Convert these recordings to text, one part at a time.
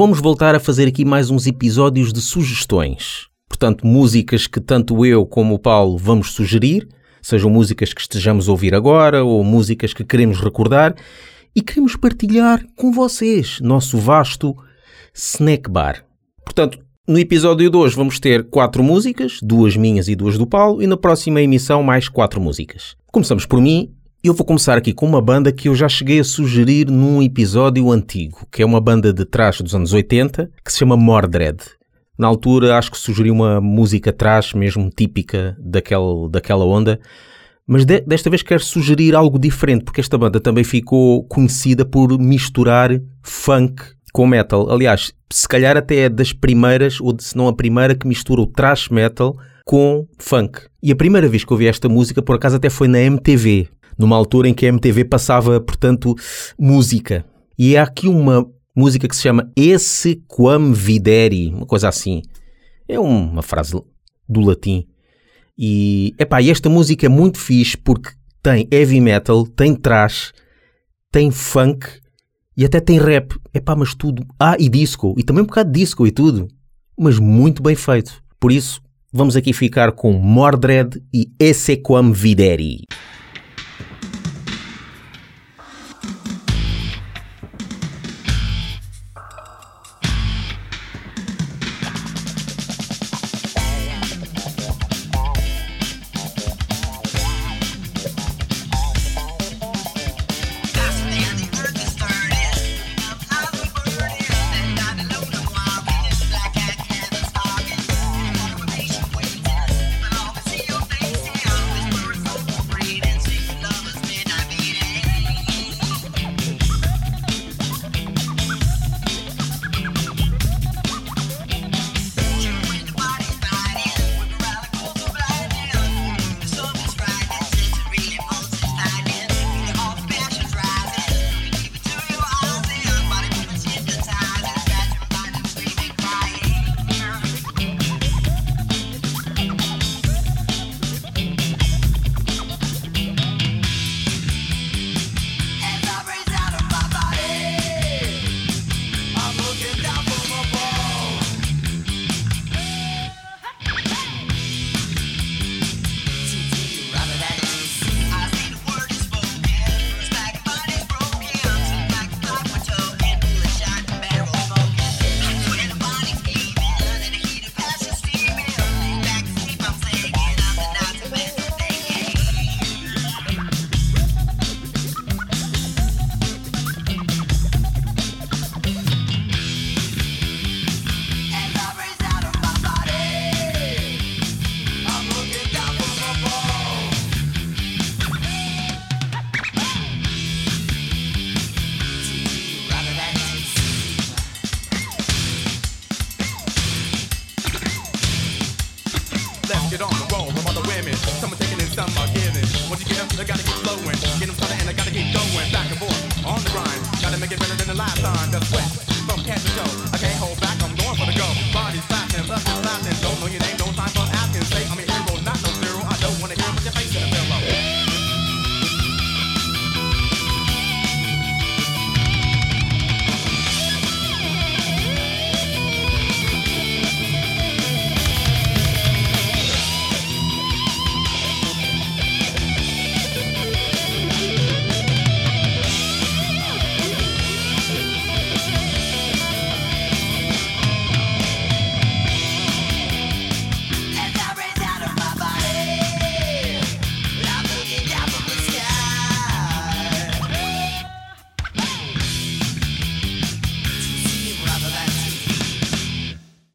vamos voltar a fazer aqui mais uns episódios de sugestões. Portanto, músicas que tanto eu como o Paulo vamos sugerir, sejam músicas que estejamos a ouvir agora ou músicas que queremos recordar e queremos partilhar com vocês, nosso vasto snack bar. Portanto, no episódio de hoje vamos ter quatro músicas, duas minhas e duas do Paulo, e na próxima emissão mais quatro músicas. Começamos por mim. Eu vou começar aqui com uma banda que eu já cheguei a sugerir num episódio antigo, que é uma banda de trás dos anos 80, que se chama Mordred. Na altura acho que sugeri uma música trash mesmo típica daquela, daquela onda, mas de, desta vez quero sugerir algo diferente, porque esta banda também ficou conhecida por misturar funk com metal. Aliás, se calhar até é das primeiras, ou se não a primeira, que mistura o thrash metal com funk. E a primeira vez que ouvi esta música, por acaso, até foi na MTV, numa altura em que a MTV passava, portanto, música. E há aqui uma música que se chama Esse Quam Videri, uma coisa assim. É uma frase do latim. E, epá, e esta música é muito fixe porque tem heavy metal, tem thrash, tem funk e até tem rap. Epá, mas tudo. Ah, e disco. E também um bocado de disco e tudo. Mas muito bem feito. Por isso, vamos aqui ficar com Mordred e Essequam Videri.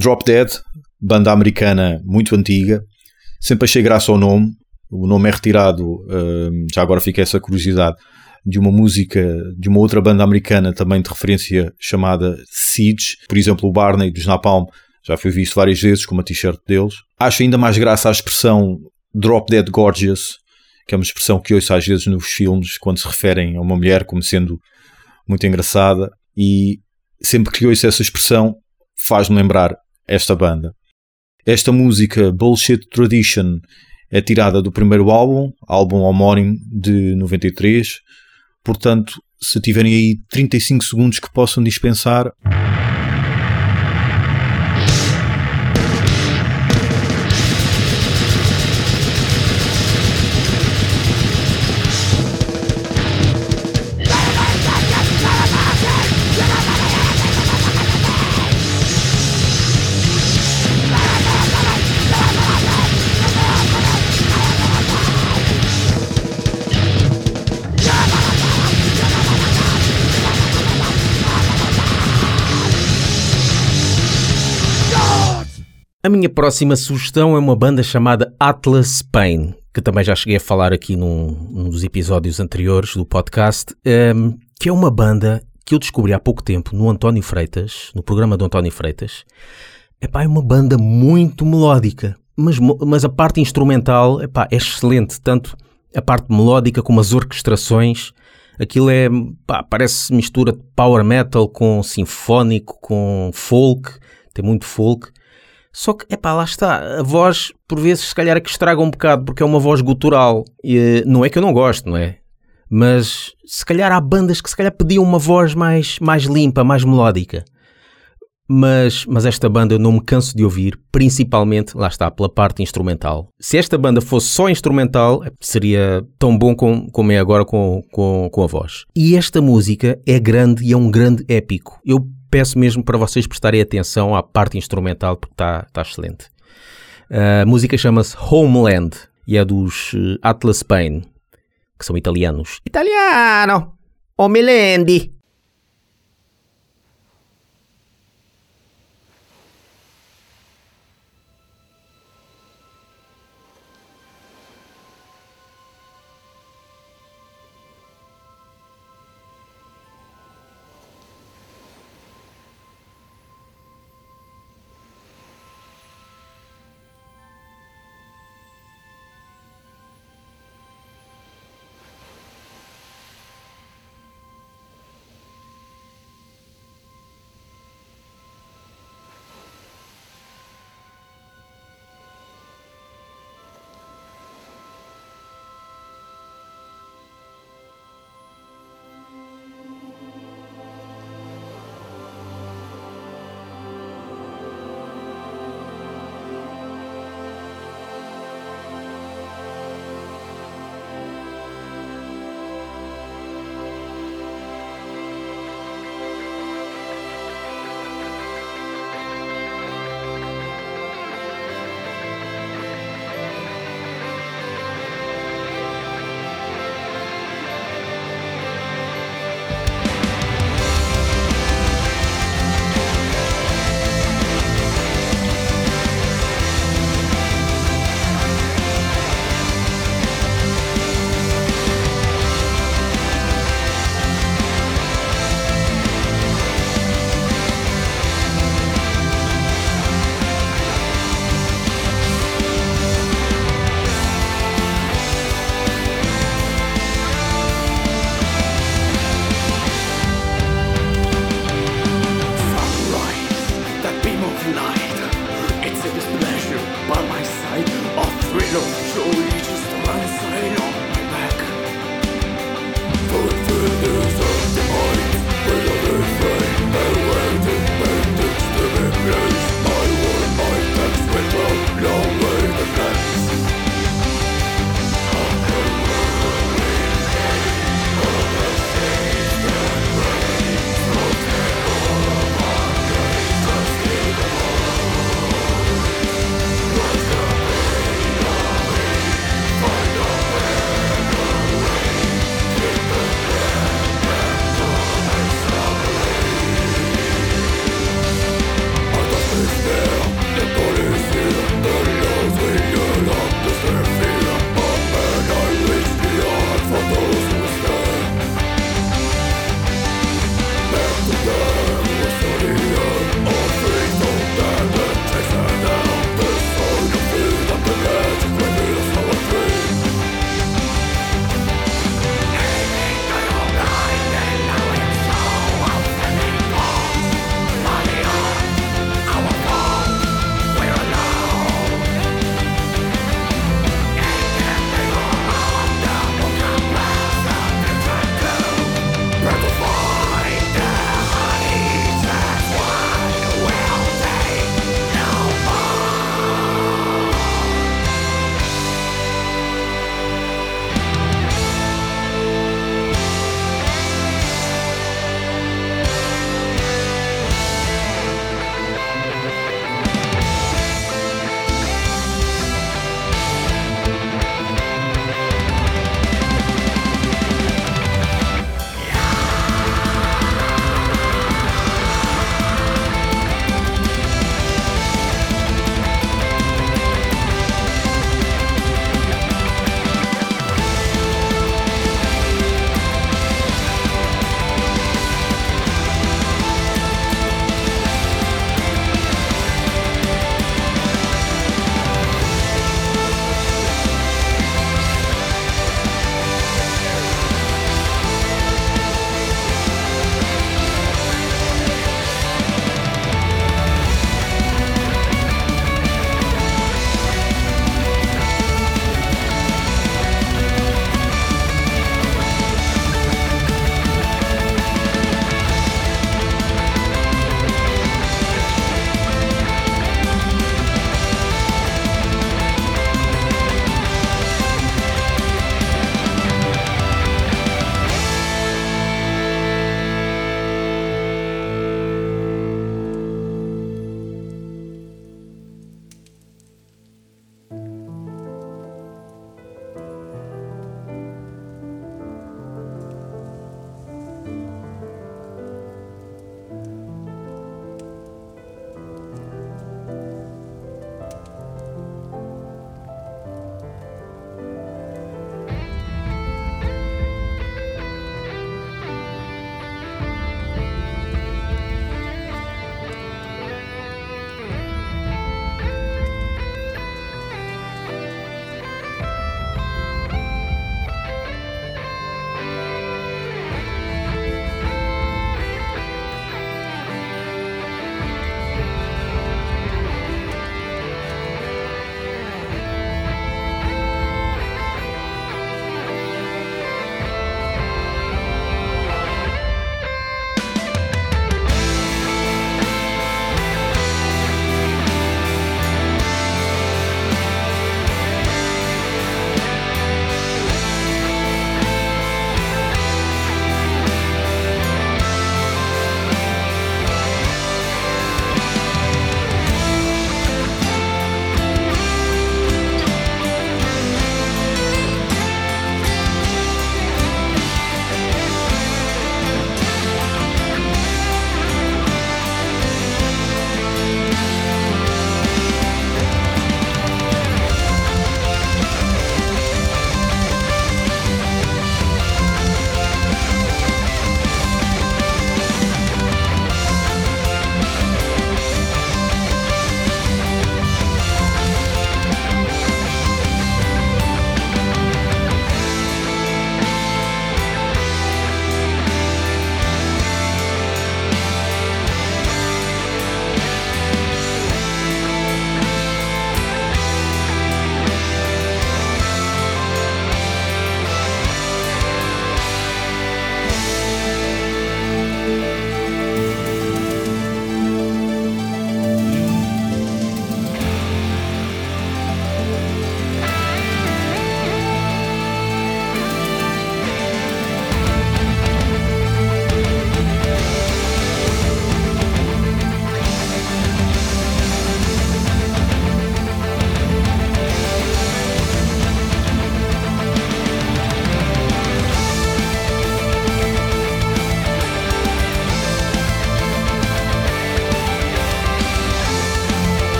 Drop Dead, banda americana muito antiga, sempre achei graça ao nome. O nome é retirado, hum, já agora fica essa curiosidade, de uma música de uma outra banda americana também de referência chamada Siege. Por exemplo, o Barney dos Napalm já foi visto várias vezes com uma t-shirt deles. Acho ainda mais graça a expressão Drop Dead Gorgeous, que é uma expressão que ouço às vezes nos filmes quando se referem a uma mulher como sendo muito engraçada. E sempre que ouço essa expressão faz-me lembrar esta banda. Esta música, Bullshit Tradition, é tirada do primeiro álbum, álbum homónimo de 93. Portanto, se tiverem aí 35 segundos que possam dispensar. Minha próxima sugestão é uma banda chamada Atlas Pain, que também já cheguei a falar aqui num, num dos episódios anteriores do podcast, um, ehm, que é uma banda que eu descobri há pouco tempo no António Freitas, no programa do António Freitas. Epá, é uma banda muito melódica, mas, mas a parte instrumental epá, é excelente, tanto a parte melódica como as orquestrações. Aquilo é, pá, parece mistura de power metal com sinfónico, com folk, tem muito folk. Só que, é pá, lá está. A voz, por vezes, se calhar é que estraga um bocado, porque é uma voz gutural. E, não é que eu não gosto, não é? Mas se calhar há bandas que se calhar pediam uma voz mais, mais limpa, mais melódica. Mas, mas esta banda eu não me canso de ouvir, principalmente, lá está, pela parte instrumental. Se esta banda fosse só instrumental, seria tão bom com, como é agora com, com, com a voz. E esta música é grande e é um grande épico. Eu peço mesmo para vocês prestarem atenção à parte instrumental porque está tá excelente. A música chama-se Homeland e é dos eh, Atlas Pain, que são italianos. Italiano! Homeland!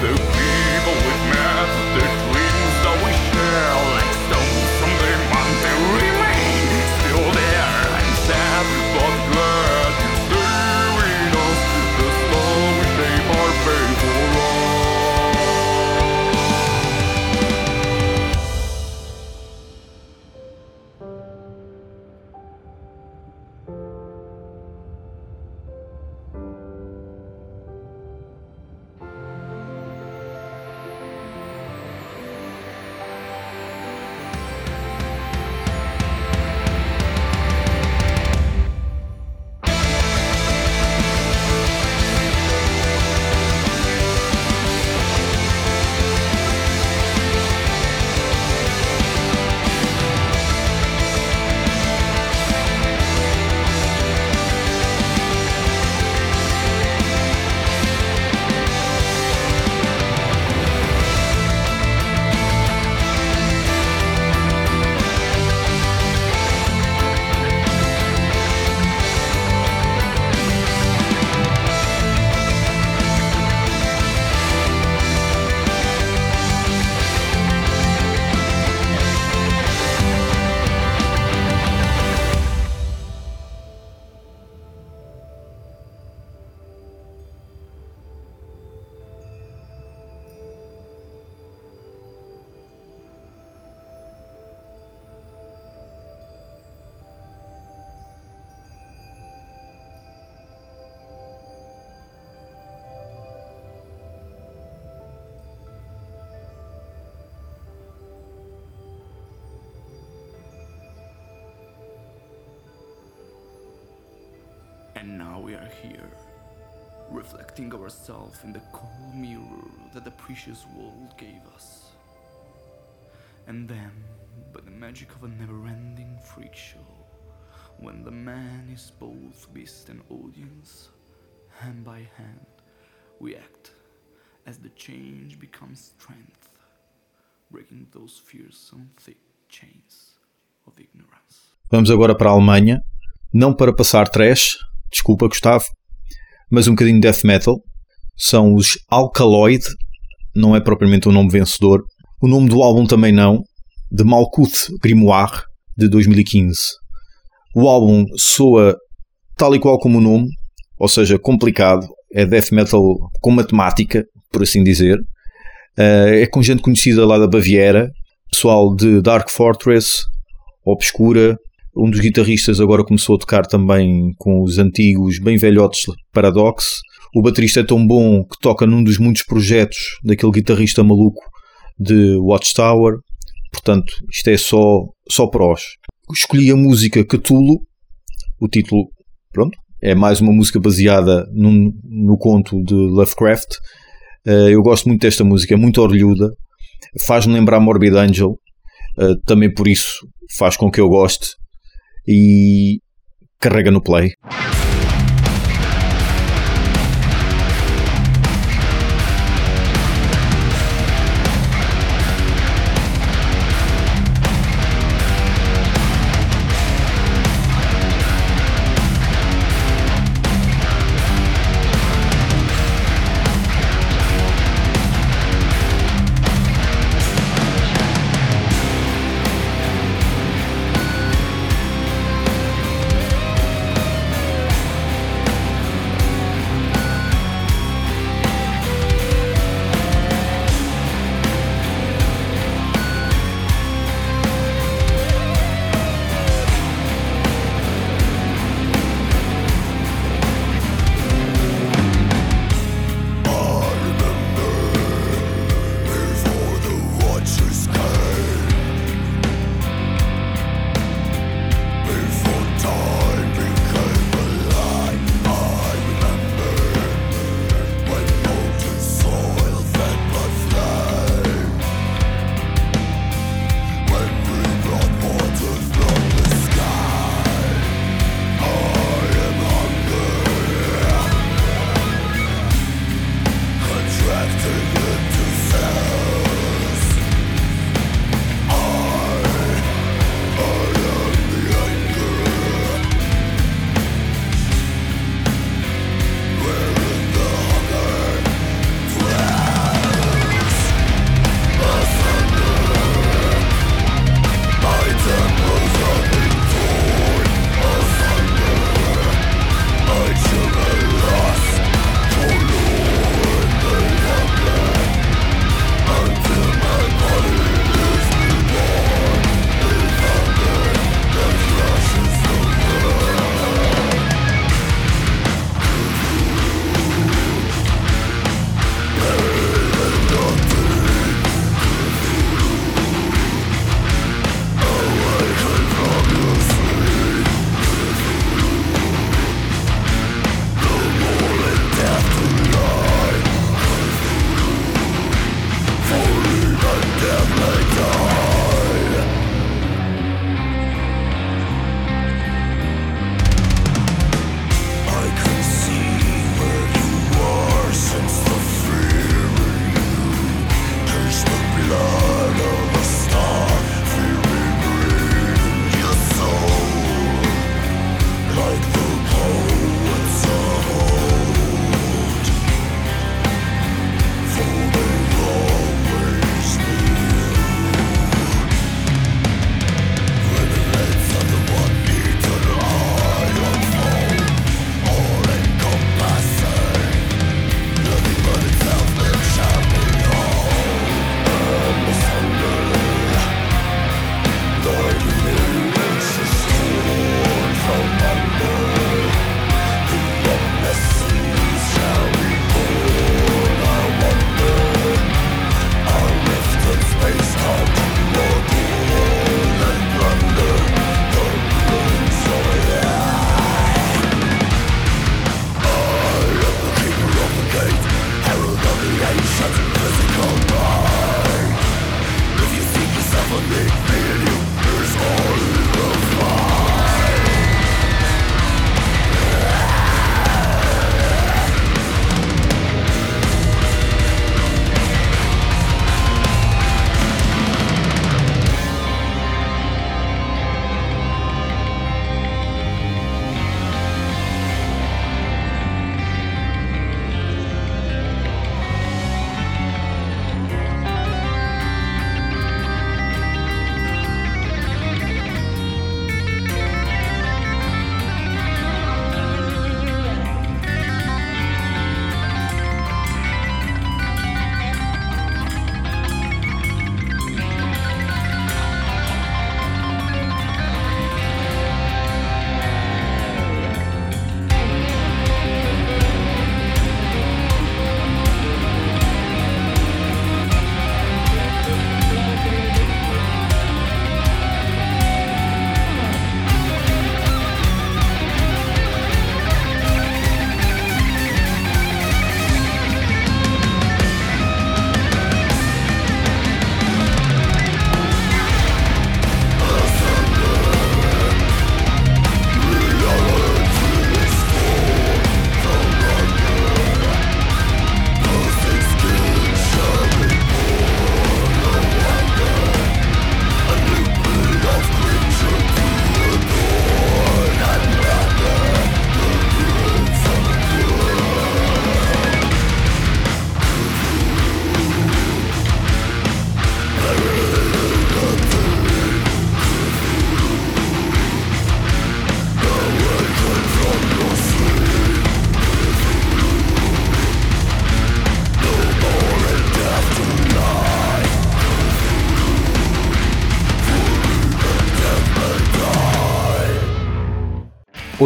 Boot. And now we are here, reflecting ourselves in the cold mirror that the precious world gave us. And then, by the magic of a never ending freak show, when the man is both beast and audience, hand by hand, we act as the change becomes strength, breaking those fearsome thick chains of ignorance. Vamos agora para a Alemanha, não para passar trash, desculpa Gustavo, mas um bocadinho de death metal. São os Alkaloid, não é propriamente um nome vencedor. O nome do álbum também não, de Malkuth Grimoire, de 2015. O álbum soa tal e qual como o nome, ou seja, complicado, é death metal com matemática, por assim dizer. Eh, É com gente conhecida lá da Baviera, pessoal de Dark Fortress, Obscura, um dos guitarristas agora começou a tocar também com os antigos, bem velhotes Paradox. O baterista é tão bom que toca num dos muitos projetos daquele guitarrista maluco de Watchtower. Portanto, isto é só, só prós. Escolhi a música Cthulhu, o título, pronto, é mais uma música baseada num- no conto de Lovecraft. Eh, eu gosto muito desta música, é muito orlhuda, faz-me lembrar Morbid Angel, eh, também por isso faz com que eu goste e carrega no play.